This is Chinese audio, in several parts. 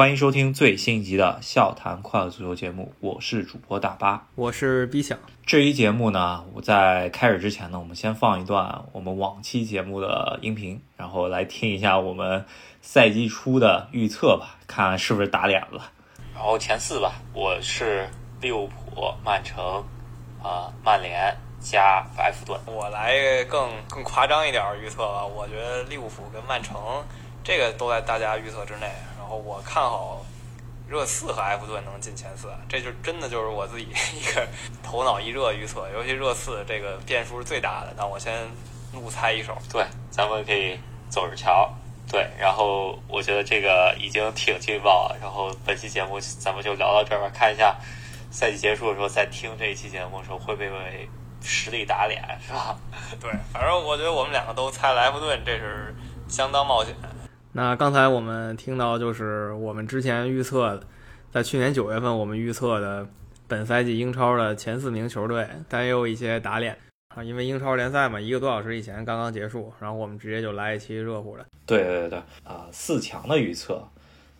欢迎收听最新一集的《笑谈快乐足球》节目，我是主播大巴，我是 B 想。这一节目呢，我在开始之前呢，我们先放一段我们往期节目的音频，然后来听一下我们赛季初的预测吧，看是不是打脸了。然后前四吧，我是利物浦、曼城、啊曼联加埃弗顿。我来更更夸张一点预测吧，我觉得利物浦跟曼城这个都在大家预测之内。我看好热刺和埃弗顿能进前四，这就真的就是我自己 一个头脑一热预测。尤其热刺这个变数是最大的，那我先怒猜一手。对，咱们可以走着瞧。对，然后我觉得这个已经挺劲爆了。然后本期节目咱们就聊到这儿吧，看一下赛季结束的时候再听这一期节目的时候会不会实力打脸，是吧？对，反正我觉得我们两个都猜了埃弗顿，这是相当冒险。那刚才我们听到就是我们之前预测，在去年九月份我们预测的本赛季英超的前四名球队，但也有一些打脸啊，因为英超联赛嘛，一个多小时以前刚刚结束，然后我们直接就来一期热乎的。对对对啊，四强的预测，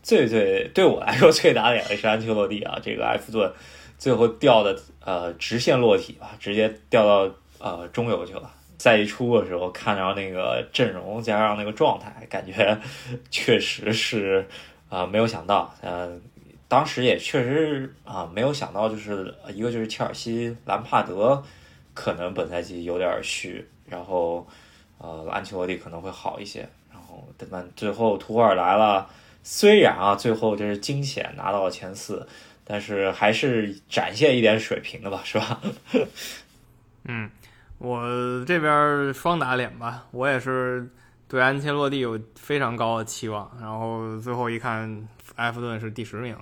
最最对我来说最打脸的是安切洛蒂啊，这个埃弗顿最后掉的呃直线落体吧，直接掉到呃中游去了。赛季初的时候看到那个阵容加上那个状态，感觉 确实是啊没有想到，嗯，当时也确实啊没有想到，就是一个就是切尔西兰帕德可能本赛季有点虚，然后呃安切洛蒂可能会好一些，然后但最后图尔来了，虽然啊最后就是惊险拿到了前四，但是还是展现一点水平的吧，是吧？嗯。我这边双打脸吧，我也是对安切洛蒂有非常高的期望，然后最后一看埃弗顿是第十名，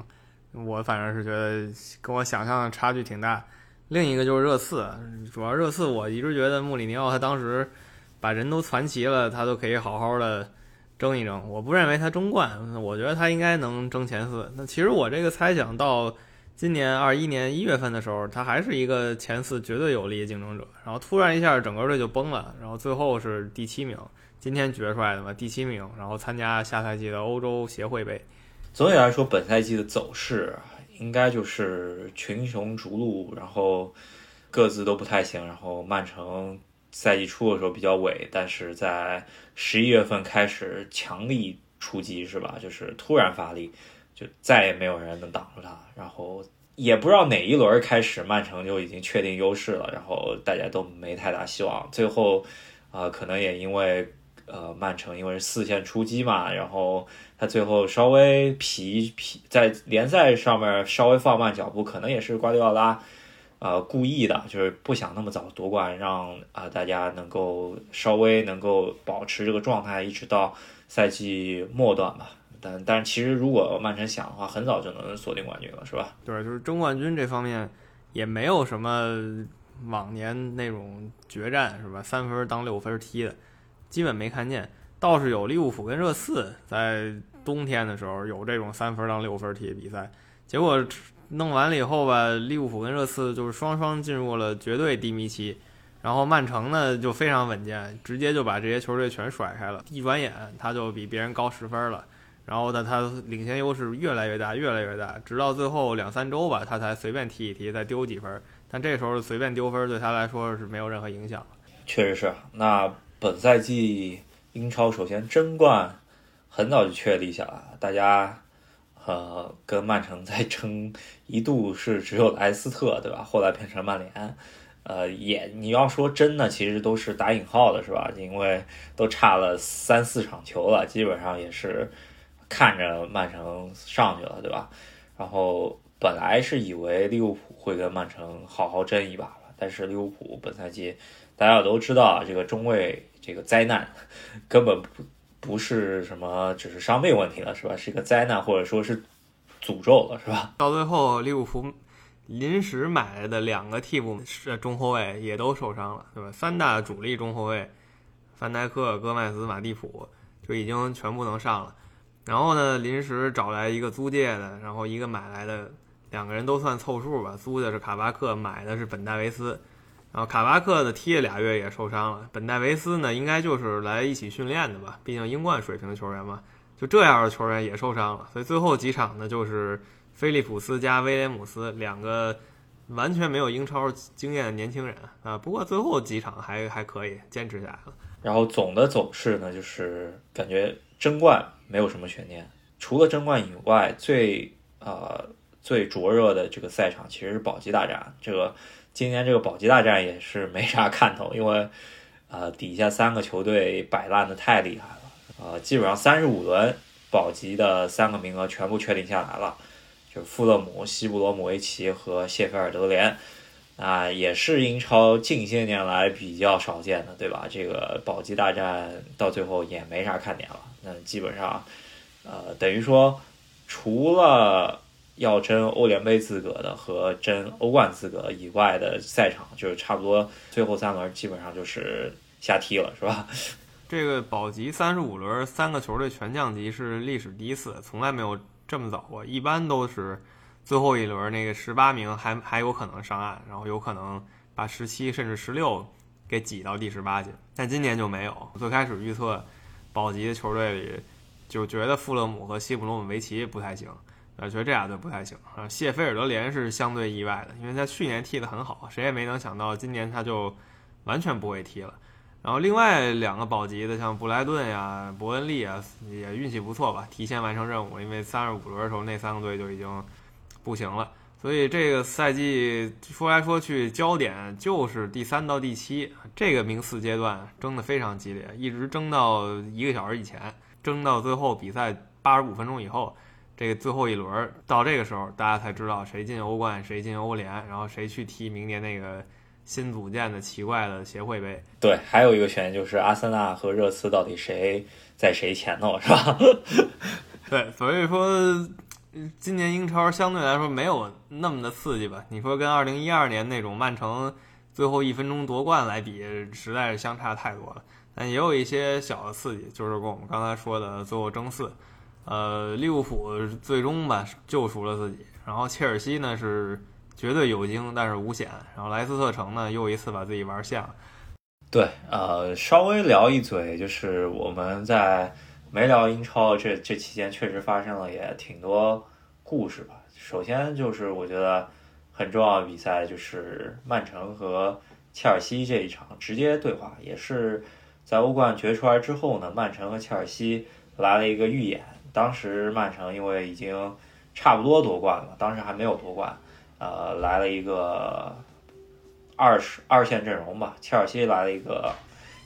我反正是觉得跟我想象的差距挺大。另一个就是热刺，主要热刺我一直觉得穆里尼奥他当时把人都攒齐了，他都可以好好的争一争。我不认为他争冠，我觉得他应该能争前四。那其实我这个猜想到。今年二一年一月份的时候，他还是一个前四绝对有力的竞争者，然后突然一下整个队就崩了，然后最后是第七名，今天决出来的嘛，第七名，然后参加下赛季的欧洲协会杯。总体来说，本赛季的走势应该就是群雄逐鹿，然后各自都不太行，然后曼城赛季初的时候比较萎，但是在十一月份开始强力出击，是吧？就是突然发力。就再也没有人能挡住他，然后也不知道哪一轮开始，曼城就已经确定优势了，然后大家都没太大希望。最后，啊，可能也因为呃，曼城因为四线出击嘛，然后他最后稍微疲疲在联赛上面稍微放慢脚步，可能也是瓜迪奥拉呃故意的，就是不想那么早夺冠，让啊大家能够稍微能够保持这个状态，一直到赛季末段吧。但但是其实如果曼城想的话，很早就能锁定冠军了，是吧？对，就是争冠军这方面也没有什么往年那种决战，是吧？三分当六分踢的，基本没看见。倒是有利物浦跟热刺在冬天的时候有这种三分当六分踢的比赛，结果弄完了以后吧，利物浦跟热刺就是双双进入了绝对低迷期，然后曼城呢就非常稳健，直接就把这些球队全甩开了，一转眼他就比别人高十分了。然后呢，他领先优势越来越大，越来越大，直到最后两三周吧，他才随便踢一踢，再丢几分。但这时候随便丢分对他来说是没有任何影响。确实是。那本赛季英超首先争冠很早就确立下来，大家呃跟曼城在争，一度是只有莱斯特，对吧？后来变成曼联，呃，也你要说真的，其实都是打引号的，是吧？因为都差了三四场球了，基本上也是。看着曼城上去了，对吧？然后本来是以为利物浦会跟曼城好好争一把吧，但是利物浦本赛季大家都知道啊，这个中卫这个灾难根本不不是什么只是伤病问题了，是吧？是一个灾难或者说是诅咒了，是吧？到最后利物浦临时买来的两个替补是中后卫也都受伤了，对吧？三大主力中后卫范戴克、戈麦斯、马蒂普就已经全部能上了。然后呢，临时找来一个租借的，然后一个买来的，两个人都算凑数吧。租的是卡巴克，买的是本戴维斯。然后卡巴克的踢了俩月也受伤了，本戴维斯呢应该就是来一起训练的吧，毕竟英冠水平的球员嘛。就这样的球员也受伤了，所以最后几场呢，就是菲利普斯加威廉姆斯两个完全没有英超经验的年轻人啊。不过最后几场还还可以坚持下来了。然后总的走势呢，就是感觉争冠没有什么悬念，除了争冠以外，最呃最灼热的这个赛场其实是保级大战。这个今年这个保级大战也是没啥看头，因为呃底下三个球队摆烂的太厉害了。呃，基本上三十五轮保级的三个名额全部确定下来了，就是富勒姆、西布罗姆维奇和谢菲尔德联，啊，也是英超近些年来比较少见的，对吧？这个保级大战到最后也没啥看点了，那基本上，呃，等于说除了要争欧联杯资格的和争欧冠资格以外的赛场，就是差不多最后三轮基本上就是瞎踢了，是吧？这个保级三十五轮，三个球队全降级是历史第一次，从来没有这么早过。一般都是最后一轮那个十八名还还有可能上岸，然后有可能把十七甚至十六给挤到第十八去。但今年就没有。最开始预测保级的球队里，就觉得富勒姆和西普罗姆维奇不太行，呃，觉得这俩队不太行。啊，谢菲尔德联是相对意外的，因为他去年踢得很好，谁也没能想到今年他就完全不会踢了。然后另外两个保级的，像布莱顿呀、伯恩利啊，也运气不错吧，提前完成任务。因为三十五轮的时候，那三个队就已经不行了。所以这个赛季说来说去，焦点就是第三到第七这个名次阶段争得非常激烈，一直争到一个小时以前，争到最后比赛八十五分钟以后，这个最后一轮到这个时候，大家才知道谁进欧冠，谁进欧联，然后谁去踢明年那个。新组建的奇怪的协会杯，对，还有一个悬念就是阿森纳和热刺到底谁在谁前头，是吧？对，所以说今年英超相对来说没有那么的刺激吧？你说跟二零一二年那种曼城最后一分钟夺冠来比，实在是相差太多了。但也有一些小的刺激，就是跟我们刚才说的最后争四，呃，利物浦最终吧救赎了自己，然后切尔西呢是。绝对有惊，但是无险。然后莱斯特城呢，又一次把自己玩像。了。对，呃，稍微聊一嘴，就是我们在没聊英超这这期间，确实发生了也挺多故事吧。首先就是我觉得很重要的比赛，就是曼城和切尔西这一场直接对话，也是在欧冠决出来之后呢，曼城和切尔西来了一个预演。当时曼城因为已经差不多夺冠了，当时还没有夺冠。呃，来了一个二十二线阵容吧，切尔西来了一个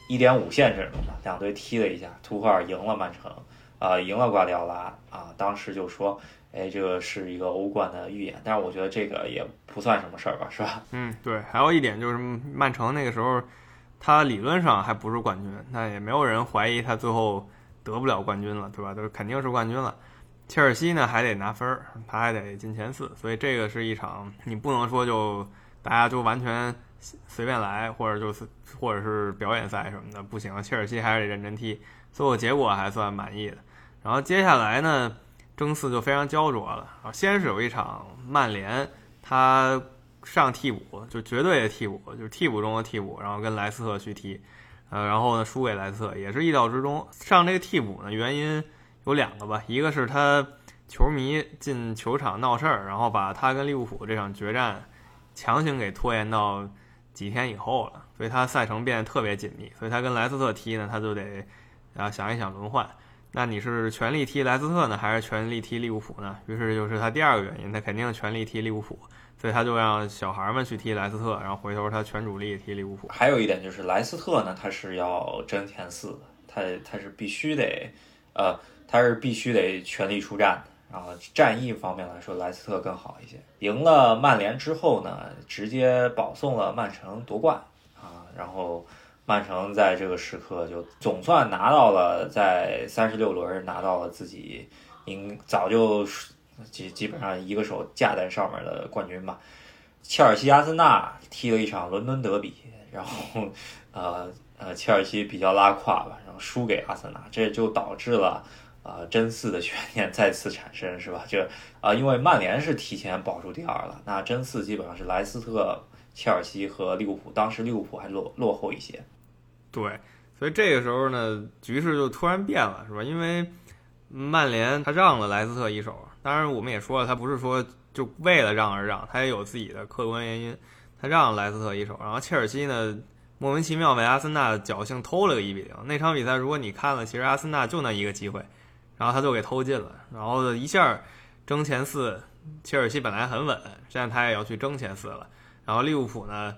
一点五线阵容吧，两队踢了一下，图赫尔赢了曼城，啊，赢了瓜迪奥拉，啊，当时就说，哎，这个是一个欧冠的预演，但是我觉得这个也不算什么事儿吧，是吧？嗯，对，还有一点就是曼城那个时候，他理论上还不是冠军，那也没有人怀疑他最后得不了冠军了，对吧？都肯定是冠军了。切尔西呢还得拿分儿，他还得进前四，所以这个是一场你不能说就大家就完全随便来，或者就是或者是表演赛什么的，不行，切尔西还是得认真踢，最后结果还算满意的。然后接下来呢，争四就非常焦灼了。然后先是有一场曼联，他上替补，就绝对的替补，就是替补中的替补，然后跟莱斯特去踢，呃，然后呢输给莱斯特，也是意料之中。上这个替补呢，原因。有两个吧，一个是他球迷进球场闹事儿，然后把他跟利物浦这场决战强行给拖延到几天以后了，所以他赛程变得特别紧密。所以他跟莱斯特踢呢，他就得啊想一想轮换。那你是全力踢莱斯特呢，还是全力踢利物浦呢？于是就是他第二个原因，他肯定全力踢利物浦，所以他就让小孩们去踢莱斯特，然后回头他全主力踢利物浦。还有一点就是莱斯特呢，他是要争前四，他他是必须得呃。他是必须得全力出战的的，然后战役方面来说，莱斯特更好一些。赢了曼联之后呢，直接保送了曼城夺冠啊，然后曼城在这个时刻就总算拿到了在三十六轮拿到了自己应早就基基本上一个手架在上面的冠军吧。切尔西阿森纳踢了一场伦敦德比，然后呃呃切尔西比较拉胯吧，然后输给阿森纳，这就导致了。啊，争四的悬念 再次产生，是吧？就啊，因为曼联是提前保住第二了，那争四基本上是莱斯特、切尔西和利物浦，当时利物浦还落落后一些。对，所以这个时候呢，局势就突然变了，是吧？因为曼联他让了莱斯特一手，当然我们也说了，他不是说就为了让而让，他也有自己的客观原因，他让了莱斯特一手。然后切尔西呢，莫名其妙被阿森纳侥幸偷了个一比零。那场比赛如果你看了，其实阿森纳就那一个机会，然后他就给偷进了，然后一下争前四。切尔西本来很稳，现在他也要去争前四了。然后利物浦呢，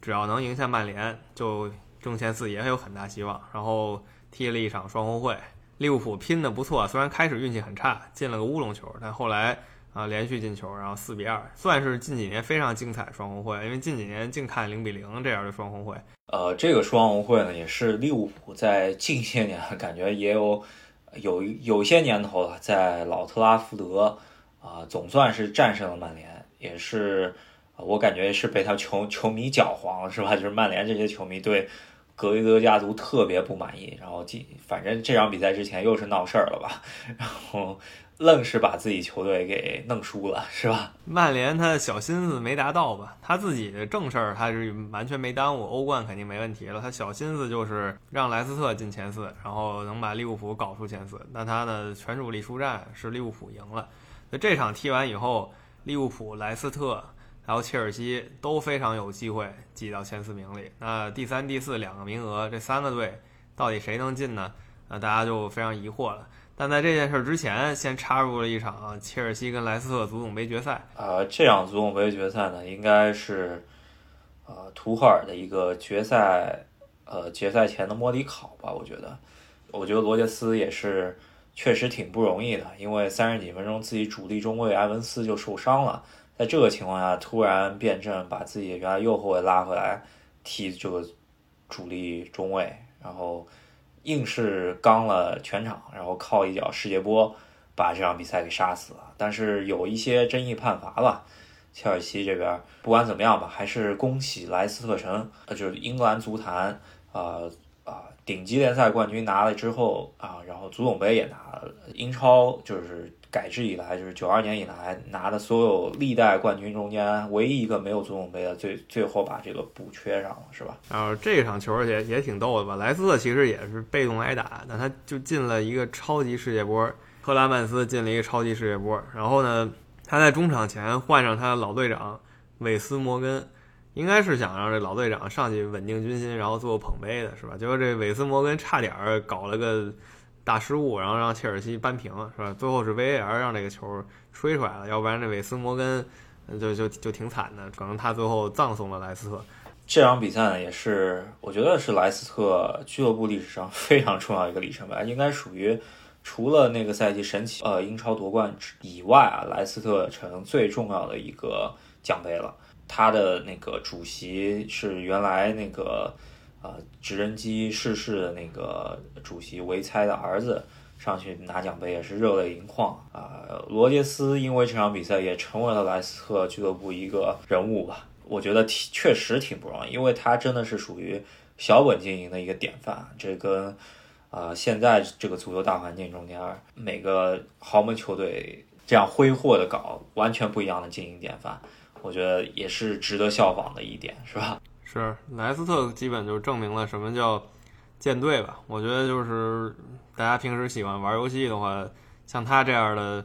只要能赢下曼联，就争前四也有很大希望。然后踢了一场双红会，利物浦拼的不错，虽然开始运气很差，进了个乌龙球，但后来啊连续进球，然后四比二，算是近几年非常精彩双红会。因为近几年净看零比零这样的双红会。呃，这个双红会呢，也是利物浦在近些年 感觉也有有有些年头了，在老特拉福德。啊，总算是战胜了曼联，也是我感觉是被他球球迷搅黄了，是吧？就是曼联这些球迷对格雷德家族特别不满意，然后进，反正这场比赛之前又是闹事儿了吧，然后愣是把自己球队给弄输了，是吧？曼联他的小心思没达到吧？他自己的正事儿他是完全没耽误，欧冠肯定没问题了，他小心思就是让莱斯特进前四，然后能把利物浦搞出前四，那他呢全主力出战是利物浦赢了。那这场踢完以后，利物浦、莱斯特还有切尔西都非常有机会挤到前四名里。那第三、第四两个名额，这三个队到底谁能进呢？那大家就非常疑惑了。但在这件事之前，先插入了一场切尔西跟莱斯特足总杯决赛。呃，这场足总杯决赛呢，应该是呃图赫尔的一个决赛，呃决赛前的摸底考吧。我觉得，我觉得罗杰斯也是。确实挺不容易的，因为三十几分钟自己主力中卫埃文斯就受伤了，在这个情况下突然变阵，把自己原来右后卫拉回来踢这个主力中卫，然后硬是刚了全场，然后靠一脚世界波把这场比赛给杀死了。但是有一些争议判罚了，切尔西这边不管怎么样吧，还是恭喜莱斯特城，就是英格兰足坛啊。顶级联赛冠军拿了之后啊，然后足总杯也拿了，英超就是改制以来，就是九二年以来拿的所有历代冠军中间唯一一个没有足总杯的，最最后把这个补缺上了，是吧？然后这场球也也挺逗的吧？莱斯特其实也是被动挨打，但他就进了一个超级世界波，赫拉曼斯进了一个超级世界波，然后呢，他在中场前换上他的老队长韦斯摩根。应该是想让这老队长上去稳定军心，然后做捧杯的是吧？结果这韦斯摩根差点搞了个大失误，然后让切尔西扳平了是吧？最后是 VAR 让这个球吹出来了，要不然这韦斯摩根就就就挺惨的，可能他最后葬送了莱斯特。这场比赛呢，也是我觉得是莱斯特俱乐部历史上 非常重要一个里程碑，应该属于除了那个赛季神奇呃英超夺冠以外啊，莱斯特城最重要的一个奖杯了。他的那个主席是原来那个呃直升机逝世的那个主席维猜的儿子，上去拿奖杯也是热泪盈眶啊。罗杰斯因为这场比赛也成为了莱斯特俱乐部一个人物吧，我觉得挺确实挺不容易，因为他真的是属于小本经营的一个典范，这跟啊现在这个足球大环境中间每个豪门球队这样挥霍的搞完全不一样的经营典范。我觉得也是值得效仿的一点，是吧？是莱斯特基本就证明了什么叫舰队吧。我觉得就是大家平时喜欢玩游戏的话，像他这样的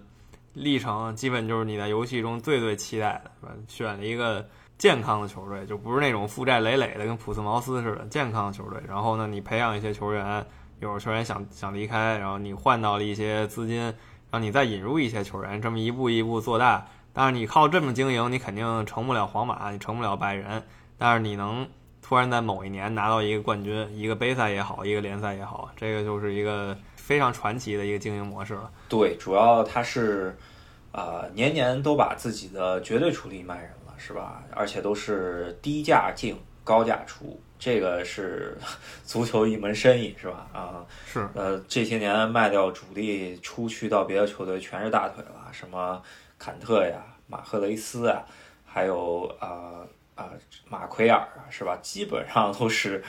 历程，基本就是你在游戏中最最期待的，选了一个健康的球队，就不是那种负债累累的，跟普斯茅斯似的健康的球队。然后呢，你培养一些球员，有球员想想离开，然后你换到了一些资金，让你再引入一些球员，这么一步一步做大。但是你靠这么经营，你肯定成不了皇马，你成不了拜仁。但是你能突然在某一年拿到一个冠军，一个杯赛也好，一个联赛也好，这个就是一个非常传奇的一个经营模式了。对，主要他是，呃，年年都把自己的绝对主力卖人了，是吧？而且都是低价进，高价出，这个是 足球一门生意，是吧？啊，是。呃，这些年卖掉主力出去到别的球队，全是大腿了，什么？坎特呀，马赫雷斯啊，还有啊啊马奎尔啊，是吧？基本上都是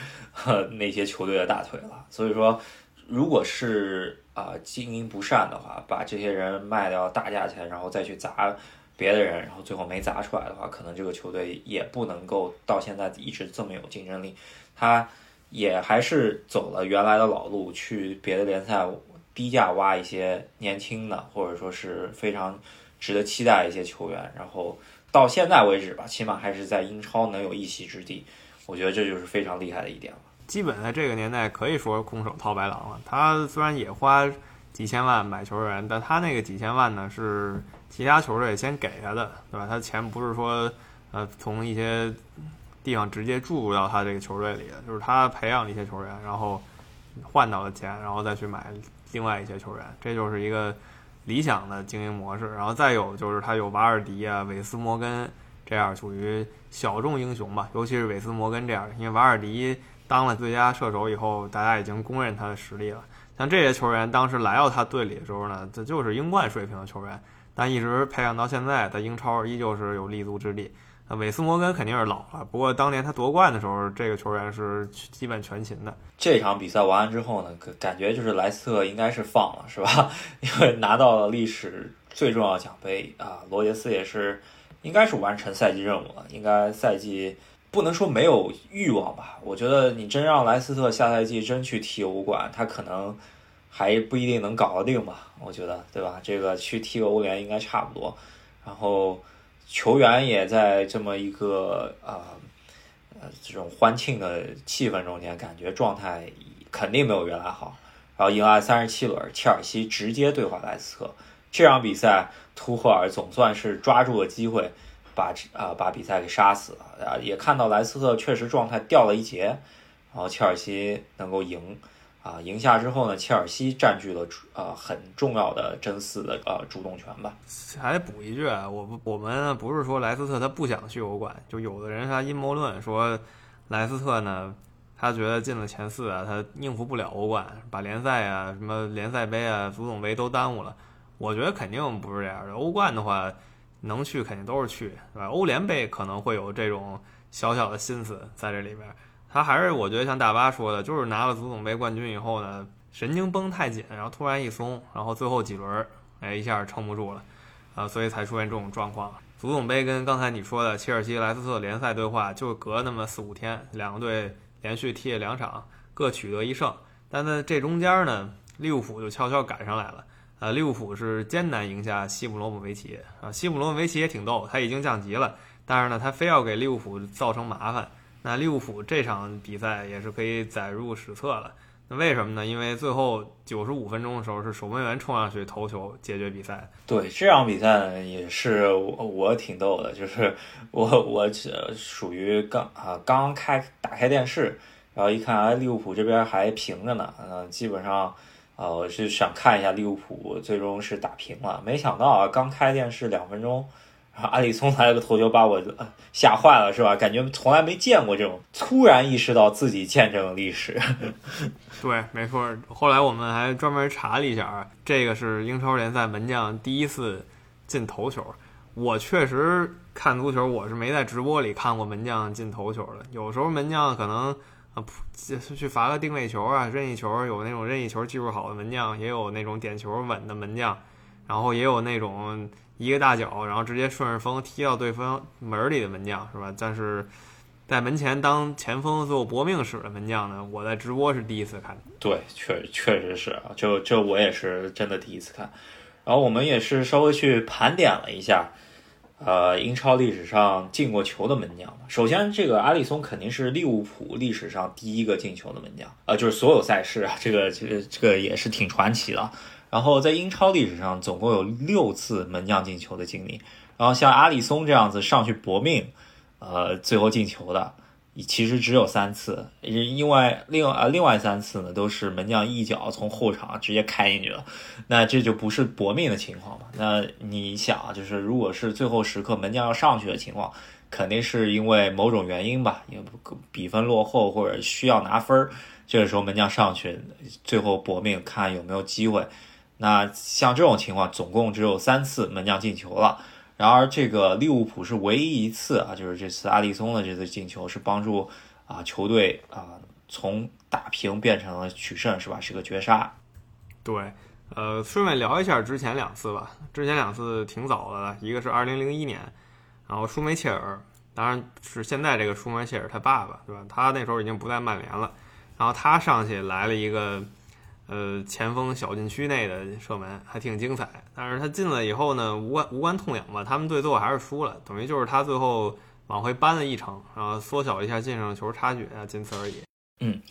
那些球队的大腿了。所以说，如果是啊经营不善的话，把这些人卖掉大价钱，然后再去砸别的人，然后最后没砸出来的话，可能这个球队也不能够到现在一直这么有竞争力。他也还是走了原来的老路，去别的联赛。低价挖一些年轻的，或者说是非常值得期待一些球员，然后到现在为止吧，起码还是在英超能有一席之地，我觉得这就是非常厉害的一点了。基本在这个年代可以说空手套白狼了。他虽然也花几千万买球员，但他那个几千万呢是其他球队先给他的，对吧？他钱不是说呃从一些地方直接注入到他这个球队里的，就是他培养了一些球员，然后换到了钱，然后再去买另外一些球员，这就是一个理想的经营模式。然后再有就是他有瓦尔迪啊、韦斯摩根这样属于小众英雄吧，尤其是韦斯摩根这样的，因为瓦尔迪当了最佳射手以后，大家已经公认他的实力了。像这些球员当时来到他队里的时候呢，这就是英冠水平的球员，但一直培养到现在，在英超依旧是有立足之地。那韦斯摩根肯定是老了，不过当年他夺冠的时候，这个球员是基本全勤的。这场比赛完了之后呢，感觉就是莱斯特应该是放了，是吧？因为拿到了历史最重要的奖杯啊，罗杰斯也是应该是完成赛季任务了，应该赛季不能说没有欲望吧？我觉得你真让莱斯特下赛季真去踢欧冠，他可能还不一定能搞得定吧？我觉得，对吧？这个去踢个欧联应该差不多，然后。球员也在这么一个啊呃这种欢庆的气氛中间，感觉状态肯定没有原来好。然后迎来三十七轮，切尔西直接对话莱斯特。这场比赛，图赫尔总算是抓住了机会，把啊把比赛给杀死了。啊，也看到莱斯特确实状态掉了一截，然后切尔西能够赢。啊，赢下之后呢，切尔西占据了呃很重要的争四的呃主动权吧。还得补一句啊，我不我们不是说莱斯特他不想去欧冠，就有的人他阴谋论说莱斯特呢，他觉得进了前四啊，他应付不了欧冠，把联赛啊什么联赛杯啊足总杯都耽误了。我觉得肯定不是这样的，欧冠的话能去肯定都是去，对吧？欧联杯可能会有这种小小的心思在这里边。他还是我觉得像大巴说的，就是拿了足总杯冠军以后呢，神经绷太紧，然后突然一松，然后最后几轮，哎，一下撑不住了，啊，所以才出现这种状况。足总杯跟刚才你说的切尔西莱斯特联赛对话就隔那么四五天，两个队连续踢了两场，各取得一胜。但在这中间呢，利物浦就悄悄赶上来了，啊，利物浦是艰难赢下西姆罗姆维奇，啊，西姆罗姆维奇也挺逗，他已经降级了，但是呢，他非要给利物浦造成麻烦。那利物浦这场比赛也是可以载入史册了。那为什么呢？因为最后九十五分钟的时候是守门员冲上去头球解决比赛。对这场比赛，也是我我挺逗的，就是 我我属于刚啊刚开打开电视，然后一看哎利物浦这边还平着呢，嗯基本上啊我是想看一下利物浦最终是打平了，没想到啊刚开电视两分钟。阿里松来了个头球，把我吓坏了，是吧？感觉从来没见过这种，突然意识到自己见证了历史。对，没错。后来我们还专门查了一下，这个是英超联赛门将第一次进头球。我确实看足球，我是没在直播里看过门将进头球的。有时候门将可能啊去罚个定位球啊、任意球，有那种任意球技术好的门将，也有那种点球稳的门将，然后也有那种。一个大脚，然后直接顺着风踢到对方门里的门将是吧？但是在门前当前锋做搏命使的门将呢，我在直播是第一次看。对，确确实是啊，就这我也是真的第一次看。然后我们也是稍微去盘点了一下，呃，英超历史上进过球的门将。首先，这个阿里松肯定是利物浦历史上第一个进球的门将啊，就是所有赛事啊，这个这个这个也是挺传奇的。然后在英超历史上，总共有六次门将进球的经历。然后像阿里松这样子上去搏命，呃，最后进球的，其实只有三次。因为另啊另外三次呢，都是门将一脚从后场直接开进去了。那这就不是搏命的情况嘛？那你想，就是如果是最后时刻门将要上去的情况，肯定是因为某种原因吧？也不比分落后或者需要拿分儿，这个时候门将上去，最后搏命看有没有机会。那像这种情况，总共只有三次门将进球了。然而，这个利物浦是唯一一次啊，就是这次阿里松的这次进球是帮助啊球队啊从打平变成了取胜，是吧？是个绝杀。对，呃，顺便聊一下之前两次吧。之前两次挺早的，一个是二零零一年，然后舒梅切尔，当然是现在这个舒梅切尔他爸爸，对吧？他那时候已经不在曼联了，然后他上去来了一个。呃前锋小禁区内的射门，还挺精彩。但是他进了以后呢，无关无关痛痒吧，他们队最后还是输了，等于就是他最后往回扳了一城，然后缩小一下净胜球差距啊，仅此而已。嗯，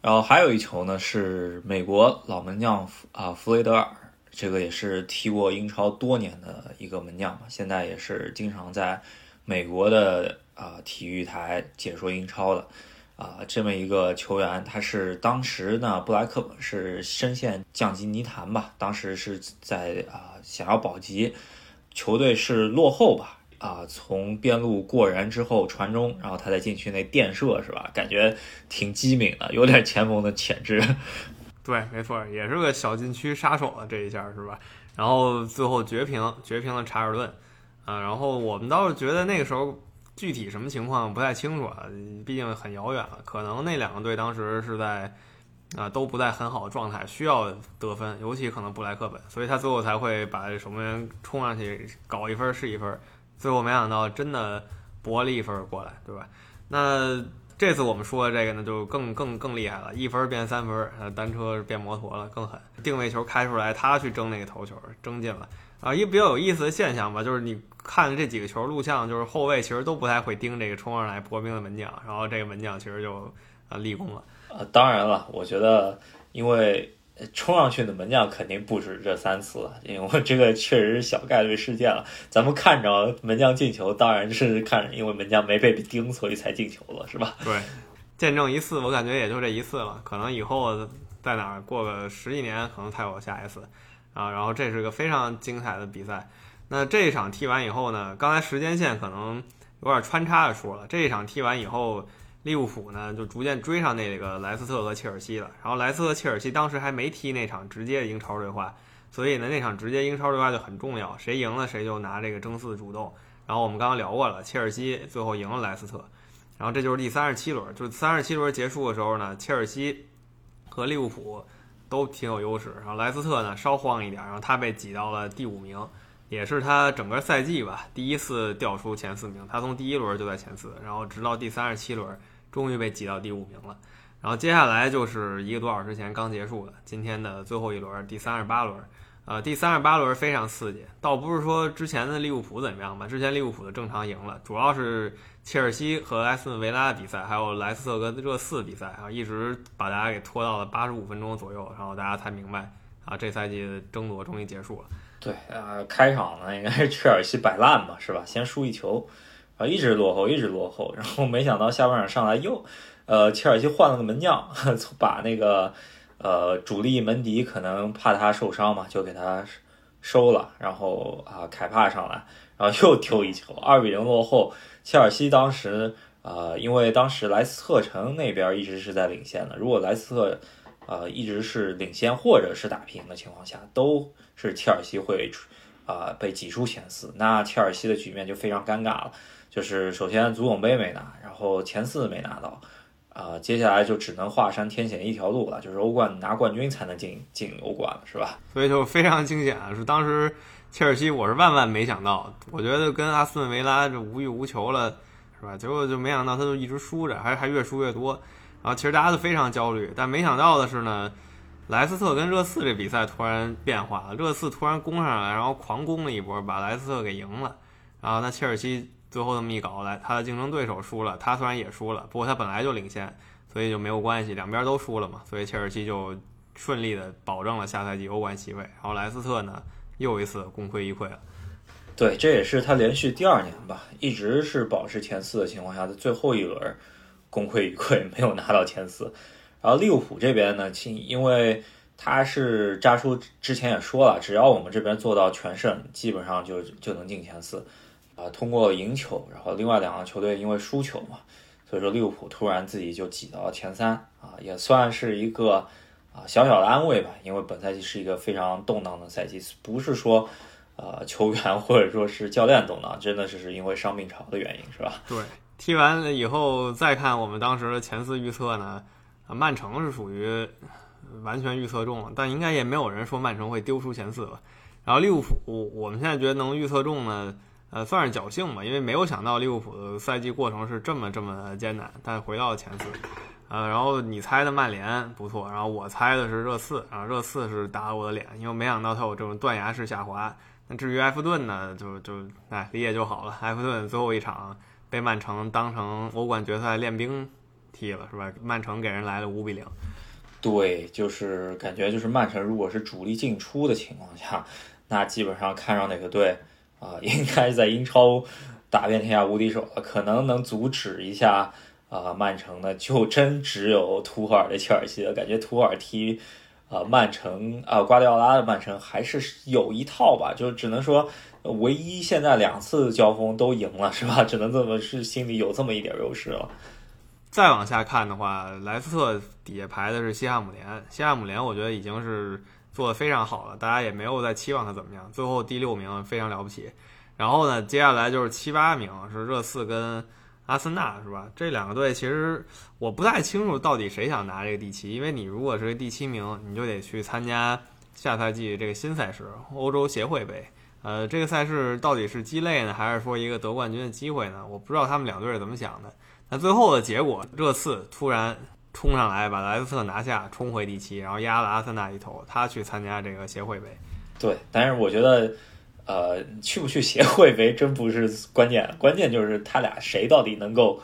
然后还有一球呢，是美国老门将啊弗雷德尔，这个也是踢过英超多年的一个门将嘛，现在也是经常在美国的啊体育台解说英超的。啊，这么一个球员，他是当时呢，布莱克是深陷降级泥潭吧，当时是在啊想要保级，球队是落后吧，啊从边路过人之后传中，然后他在禁区内垫射是吧？感觉挺机敏的，有点前锋的潜质。对，没错，也是个小禁区杀手啊，这一下是吧？然后最后绝平，绝平了查尔顿，啊，然后我们倒是觉得那个时候。具体什么情况不太清楚啊，毕竟很遥远了。可能那两个队当时是在啊都不在很好的状态，需要得分，尤其可能布莱克本，所以他最后才会把守门员冲上去搞一分是一分。最后没想到真的博了一分过来，对吧？那这次我们说的这个呢，就更更更厉害了，一分变三分，呃，单车变摩托了，更狠。定位球开出来，他去争那个头球，争进了。啊，一个比较有意思的现象吧，就是你看这几个球录像，就是后卫其实都不太会盯这个冲上来破冰的门将，然后这个门将其实就啊立功了。呃，当然了，我觉得因为冲上去的门将肯定不止这三次了，因为这个确实是小概率事件了。咱们看着门将进球，当然是看因为门将没被盯，所以才进球了，是吧？对，见证一次，我感觉也就这一次了，可能以后在哪儿过个十几年，可能才有下一次。啊，然后这是个非常精彩的比赛。那这一场踢完以后呢？刚才时间线可能有点穿插的说了。这一场踢完以后，利物浦呢就逐渐追上那个莱斯特和切尔西了。然后莱斯特、切尔西当时还没踢那场直接英超对话，所以呢那场直接英超对话就很重要，谁赢了谁就拿这个争四主动。然后我们刚刚聊过了，切尔西最后赢了莱斯特。然后这就是第三十七轮，就三十七轮结束的时候呢，切尔西和利物浦。都挺有优势，然后莱斯特呢稍慌一点，然后他被挤到了第五名，也是他整个赛季吧第一次掉出前四名。他从第一轮就在前四，然后直到第三十七轮，终于被挤到第五名了。然后接下来就是一个多小时前刚结束的今天的最后一轮，第三十八轮。呃，第三十八轮非常刺激，倒不是说之前的利物浦怎么样吧，之前利物浦的正常赢了，主要是切尔西和埃斯顿维拉的比赛，还有莱斯特跟热刺的比赛啊，一直把大家给拖到了八十五分钟左右，然后大家才明白啊，这赛季的争夺终于结束了。对，呃，开场呢应该是切尔西摆烂嘛，是吧？先输一球，啊一直落后，一直落后，然后没想到下半场上来又，呃，切尔西换了个门将，把那个。呃，主力门迪可能怕他受伤嘛，就给他收了。然后啊，凯帕上来，然后又丢一球，二比零落后。切尔西当时啊，因为当时莱斯特城那边一直是在领先的，如果莱斯特呃一直是领先或者是打平的情况下，都是切尔西会啊被挤出前四，那切尔西的局面就非常尴尬了。就是首先足总杯没拿，然后前四没拿到。啊，接下来就只能华山天险一条路了，就是欧冠拿冠军才能进进欧冠了，是吧？所以就非常惊险，是当时切尔西，我是万万没想到，我觉得跟阿斯顿维拉就无欲无求了，是吧？结果就没想到他就一直输着，还还越输越多，然后其实大家都非常焦虑，但没想到的是呢，莱斯特跟热刺这比赛突然变化了，热刺突然攻上来，然后狂攻了一波，把莱斯特给赢了，然后那切尔西。最后这么一搞来，他的竞争对手输了，他虽然也输了，不过他本来就领先，所以就没有关系，两边都输了嘛，所以切尔西就顺利的保证了下赛季欧冠席位。然后莱斯特呢，又一次功亏一篑了。对，这也是他连续第二年吧，一直是保持前四的情况下，在最后一轮功亏一篑，没有拿到前四。然后利物浦这边呢，因为他是扎叔之前也说了，只要我们这边做到全胜，基本上就就能进前四。啊，通过赢球，然后另外两个球队因为输球嘛，所以说利物浦突然自己就挤到了前三啊，也算是一个啊小小的安慰吧。因为本赛季是一个非常动荡的赛季，不是说呃球员或者说是教练动荡，真的是是因为伤病潮的原因，是吧？对，踢完了以后再看我们当时的前四预测呢，啊，曼城是属于完全预测中了，但应该也没有人说曼城会丢出前四吧。然后利物浦，我们现在觉得能预测中呢。呃，算是侥幸吧，因为没有想到利物浦的赛季过程是这么这么艰难，但回到了前四，呃，然后你猜的曼联不错，然后我猜的是热刺，然后热刺是打了我的脸，因为没想到他有这种断崖式下滑。那至于埃弗顿呢，就就哎理解就好了。埃弗顿最后一场被曼城当成欧冠决赛练兵踢了，是吧？曼城给人来了五比零。对，就是感觉就是曼城如果是主力进出的情况下，那基本上看上哪个队啊，应该在英超打遍天下无敌手了，可能能阻止一下。啊，曼城的，就真只有图赫尔的切尔西了。感觉图赫尔踢，啊，曼城啊，瓜迪奥拉的曼城还是有一套吧。就只能说，唯一现在两次交锋都赢了，是吧？只能这么是心里有这么一点优势了。再往下看的话，莱斯特底下排的是西汉姆联。西汉姆联我觉得已经是做的非常好了，大家也没有再期望他怎么样。最后第六名非常了不起。然后呢，接下来就是七八名是热刺跟。阿森纳是吧？这两个队其实我不太清楚到底谁想拿这个第七，因为你如果是第七名，你就得去参加下赛季这个新赛事——欧洲协会杯。呃，这个赛事到底是鸡肋呢，还是说一个得冠军的机会呢？我不知道他们两队是怎么想的。那最后的结果，热刺突然冲上来把莱斯特拿下，冲回第七，然后压了阿森纳一头，他去参加这个协会杯。对，但是我觉得。呃，去不去协会杯真不是关键，关键就是他俩谁到底能够，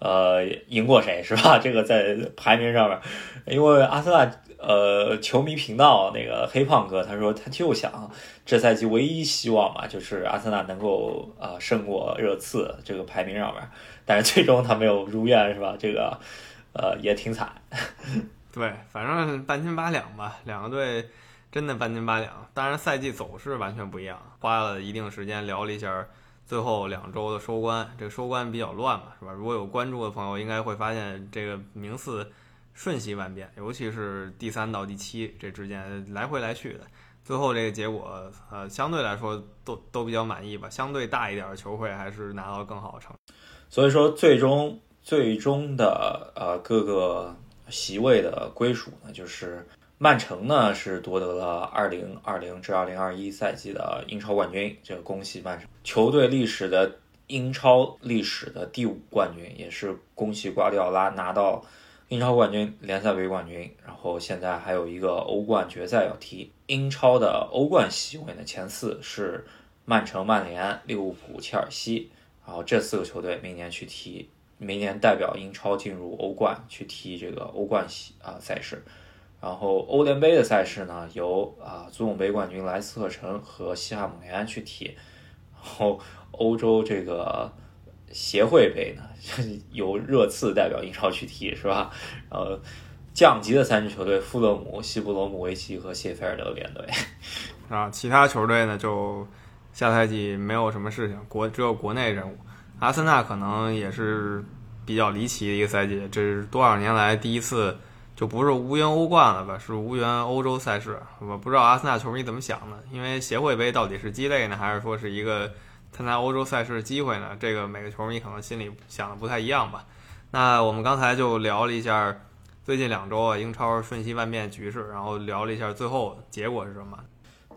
呃，赢过谁是吧？这个在排名上面，因为阿森纳呃球迷频道那个黑胖哥他说他就想这赛季唯一希望嘛，就是阿森纳能够呃胜过热刺这个排名上面，但是最终他没有如愿是吧？这个呃也挺惨。对，反正半斤八两吧，两个队。真的半斤八两，当然赛季走势完全不一样。花了一定时间聊了一下最后两周的收官，这个收官比较乱嘛，是吧？如果有关注的朋友，应该会发现这个名次瞬息万变，尤其是第三到第七这之间来回来去的。最后这个结果，呃，相对来说都都比较满意吧。相对大一点的球会还是拿到更好的成绩。所以说，最终最终的呃各个席位的归属呢，就是。曼城呢是夺得了二零二零至二零二一赛季的英超冠军，这个恭喜曼城球队历史的英超历史的第五冠军，也是恭喜瓜迪奥拉拿到英超冠军、联赛杯冠军，然后现在还有一个欧冠决赛要踢。英超的欧冠席位呢前四是曼城、曼联、利物浦、切尔西，然后这四个球队明年去踢，明年代表英超进入欧冠去踢这个欧冠啊赛事。然后欧联杯的赛事呢，由啊足总杯冠军莱斯特城和西汉姆联去踢。然后欧洲这个协会杯呢，由热刺代表英超去踢，是吧？呃，降级的三支球队：富勒姆、西布罗姆维奇和谢菲尔德联队。啊，其他球队呢，就下赛季没有什么事情，国只有国内任务。阿森纳可能也是比较离奇的一个赛季，这是多少年来第一次。就不是无缘欧冠了吧？是无缘欧洲赛事。我不知道阿森纳球迷怎么想的，因为协会杯到底是鸡肋呢，还是说是一个参加欧洲赛事的机会呢？这个每个球迷可能心里想的不太一样吧。那我们刚才就聊了一下最近两周啊英超瞬息万变局势，然后聊了一下最后结果是什么。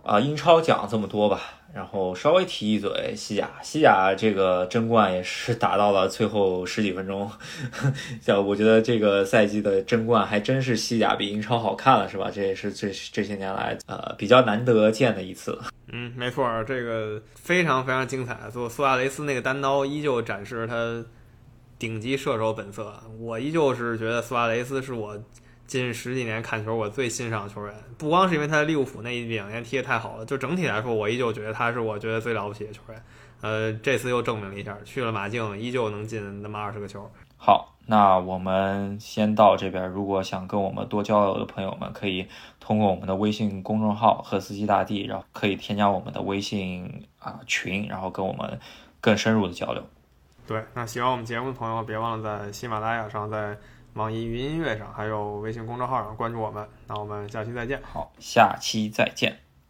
啊，英超讲了这么多吧。然后稍微提一嘴西甲，西甲这个争冠也是打到了最后十几分钟。叫我觉得这个赛季的争冠还真是西甲比英超好看了，是吧？这也是这这些年来呃比较难得见的一次。嗯，没错，这个非常非常精彩。做苏亚雷斯那个单刀依旧展示他顶级射手本色。我依旧是觉得苏亚雷斯是我。近十几年看球，我最欣赏的球员，不光是因为他在利物浦那一两年踢得太好了，就整体来说，我依旧觉得他是我觉得最了不起的球员。呃，这次又证明了一下，去了马竞依旧能进那么二十个球。好，那我们先到这边。如果想跟我们多交流的朋友们，可以通过我们的微信公众号“赫斯基大帝”，然后可以添加我们的微信啊群，然后跟我们更深入的交流。对，那喜欢我们节目的朋友，别忘了在喜马拉雅上在。网易云音乐上，还有微信公众号上关注我们，那我们下期再见。好，下期再见。